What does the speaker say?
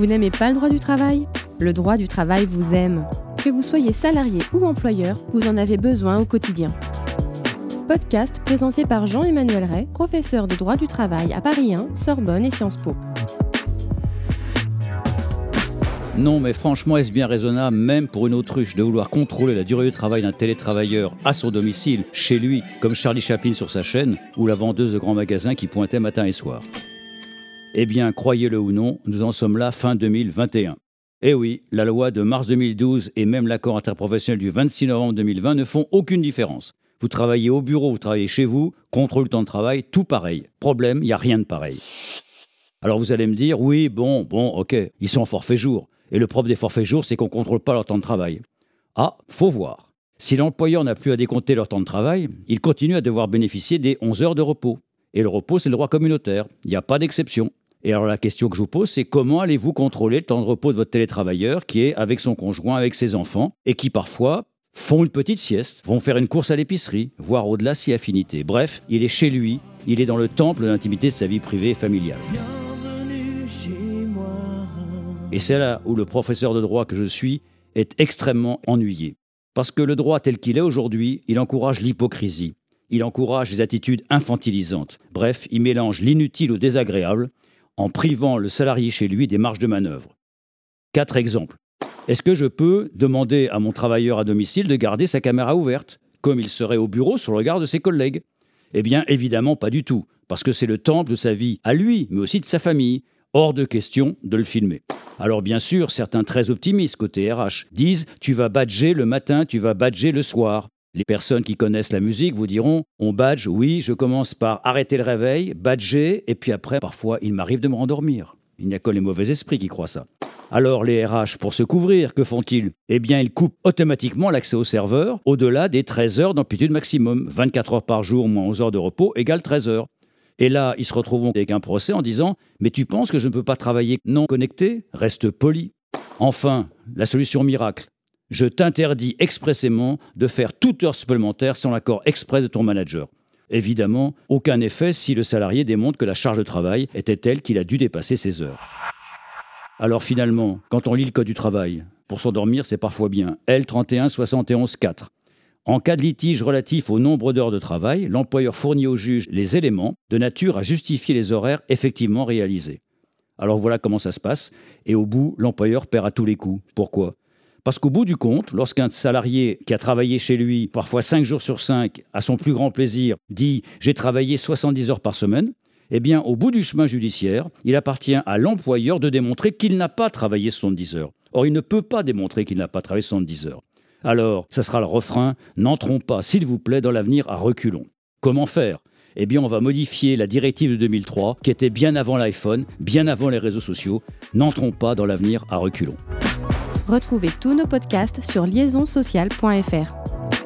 Vous n'aimez pas le droit du travail? Le droit du travail vous aime. Que vous soyez salarié ou employeur, vous en avez besoin au quotidien. Podcast présenté par Jean-Emmanuel Ray, professeur de droit du travail à Paris 1, Sorbonne et Sciences Po. Non, mais franchement, est-ce bien raisonnable, même pour une autruche, de vouloir contrôler la durée du travail d'un télétravailleur à son domicile, chez lui, comme Charlie Chaplin sur sa chaîne, ou la vendeuse de grands magasins qui pointait matin et soir? Eh bien, croyez-le ou non, nous en sommes là fin 2021. Eh oui, la loi de mars 2012 et même l'accord interprofessionnel du 26 novembre 2020 ne font aucune différence. Vous travaillez au bureau, vous travaillez chez vous, contrôle le temps de travail, tout pareil. Problème, il n'y a rien de pareil. Alors vous allez me dire, oui, bon, bon, ok, ils sont en forfait jour. Et le propre des forfaits jours, c'est qu'on ne contrôle pas leur temps de travail. Ah, faut voir. Si l'employeur n'a plus à décompter leur temps de travail, il continue à devoir bénéficier des 11 heures de repos. Et le repos, c'est le droit communautaire. Il n'y a pas d'exception. Et alors la question que je vous pose, c'est comment allez-vous contrôler le temps de repos de votre télétravailleur qui est avec son conjoint, avec ses enfants, et qui parfois font une petite sieste, vont faire une course à l'épicerie, voire au-delà si affinité. Bref, il est chez lui, il est dans le temple de l'intimité de sa vie privée et familiale. Et c'est là où le professeur de droit que je suis est extrêmement ennuyé. Parce que le droit tel qu'il est aujourd'hui, il encourage l'hypocrisie, il encourage les attitudes infantilisantes. Bref, il mélange l'inutile au désagréable en privant le salarié chez lui des marges de manœuvre. Quatre exemples. Est-ce que je peux demander à mon travailleur à domicile de garder sa caméra ouverte, comme il serait au bureau sur le regard de ses collègues? Eh bien, évidemment, pas du tout, parce que c'est le temple de sa vie à lui, mais aussi de sa famille. Hors de question de le filmer. Alors bien sûr, certains très optimistes côté RH disent tu vas badger le matin, tu vas badger le soir. Les personnes qui connaissent la musique vous diront on badge, oui, je commence par arrêter le réveil, badger, et puis après, parfois, il m'arrive de me rendormir. Il n'y a que les mauvais esprits qui croient ça. Alors les RH, pour se couvrir, que font-ils? Eh bien, ils coupent automatiquement l'accès au serveur au-delà des 13 heures d'amplitude maximum. 24 heures par jour moins 11 heures de repos égale 13 heures. Et là, ils se retrouvent avec un procès en disant Mais tu penses que je ne peux pas travailler non connecté? Reste poli. Enfin, la solution miracle. Je t'interdis expressément de faire toute heure supplémentaire sans l'accord express de ton manager. Évidemment, aucun effet si le salarié démontre que la charge de travail était telle qu'il a dû dépasser ses heures. Alors finalement, quand on lit le Code du travail, pour s'endormir, c'est parfois bien. L31 71 4. En cas de litige relatif au nombre d'heures de travail, l'employeur fournit au juge les éléments de nature à justifier les horaires effectivement réalisés. Alors voilà comment ça se passe, et au bout, l'employeur perd à tous les coups. Pourquoi? Parce qu'au bout du compte, lorsqu'un salarié qui a travaillé chez lui, parfois 5 jours sur 5, à son plus grand plaisir, dit j'ai travaillé 70 heures par semaine, eh bien, au bout du chemin judiciaire, il appartient à l'employeur de démontrer qu'il n'a pas travaillé 70 heures. Or, il ne peut pas démontrer qu'il n'a pas travaillé 70 heures. Alors, ça sera le refrain, n'entrons pas, s'il vous plaît, dans l'avenir à reculons. Comment faire? Eh bien, on va modifier la directive de 2003, qui était bien avant l'iPhone, bien avant les réseaux sociaux. N'entrons pas dans l'avenir à reculons. Retrouvez tous nos podcasts sur liaisonsocial.fr.